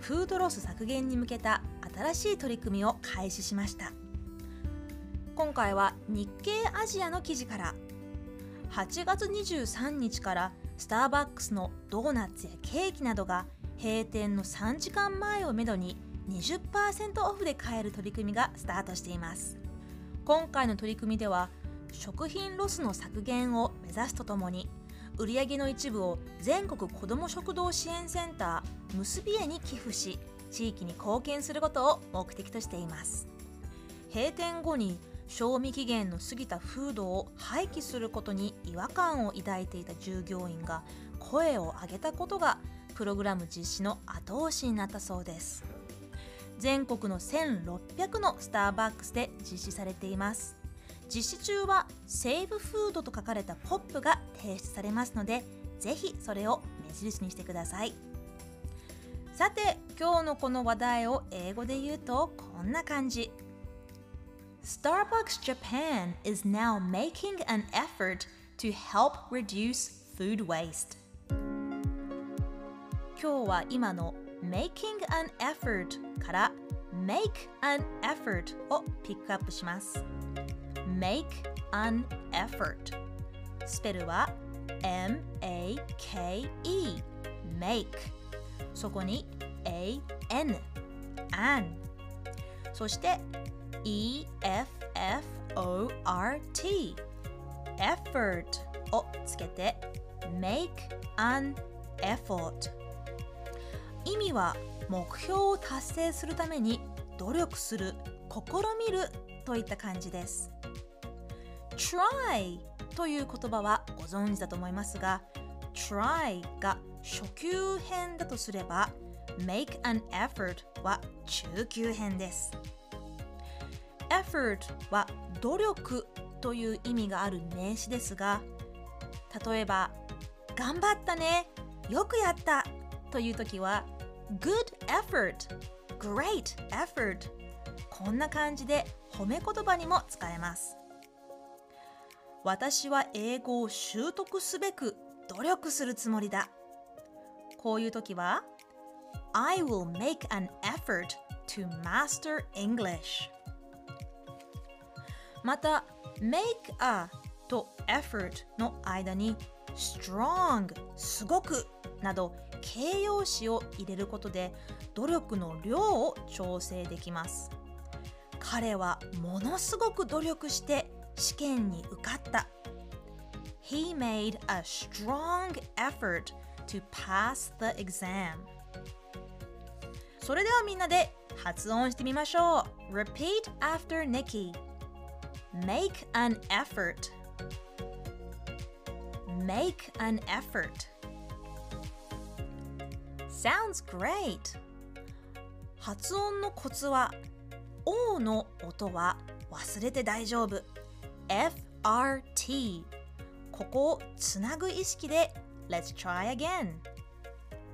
フードロス削減に向けた新しい取り組みを開始しました。今回は日経アジアの記事から。8月23日からスターバックスのドーナツやケーキなどが閉店の3時間前をめどに20%オフで買える取り組みがスタートしています。今回の取り組みでは食品ロスの削減を目指すとともに売上の一部を全国子ども食堂支援センターむすびえに寄付し地域に貢献することを目的としています。閉店後に賞味期限の過ぎたフードを廃棄することに違和感を抱いていた従業員が声を上げたことがプログラム実施の後押しになったそうです。全国の1600のスターバックスで実施されています。実施中はセーブフードと書かれたポップが提出されますのでぜひそれを目印にしてくださいさて今日のこの話題を英語で言うとこんな感じ Starbucks Japan is now making an effort to help reduce food waste 今日は今の making an effort から make an effort をピックアップします make an effort スペルは M-A-K-E make そこに A-N an そして E-F-F-O-R-T effort をつけて make an effort 意味は目標を達成するために努力する試みるといった感じです try という言葉はご存知だと思いますが try が初級編だとすれば make an effort は中級編です。effort は努力という意味がある名詞ですが例えば頑張ったねよくやったという時は good effort great effort こんな感じで褒め言葉にも使えます。私は英語を習得すべく努力するつもりだ。こういう時は I will make an effort to master English. また make a と effort の間に strong すごくなど形容詞を入れることで努力の量を調整できます。彼はものすごく努力して試験に受かった He made a strong effort to pass the exam それではみんなで発音してみましょう Repeat after Nikki Make an effort Make an effort Sounds great 発音のコツは O の音は忘れて大丈夫 FRT ここをつなぐ意識で Let's try again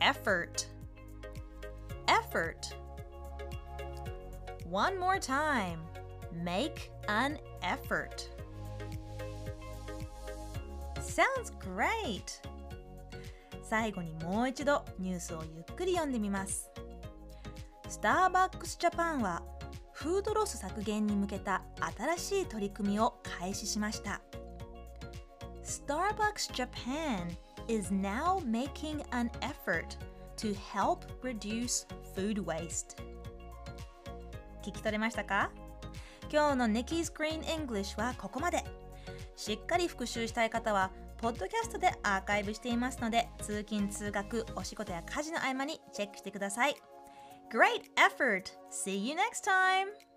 Effort Effort One more time Make an effort Sounds great! 最後にもう一度ニュースをゆっくり読んでみます。スターバックスジャパンはフードロス削減に向けた新しい取り組みを開始しました。Starbucks Japan is now making an effort to help reduce food waste. 聞き取れましたか今日の Nikki's Green English はここまで。しっかり復習したい方は、ポッドキャストでアーカイブしていますので、通勤・通学、お仕事や家事の合間にチェックしてください。Great effort! See you next time!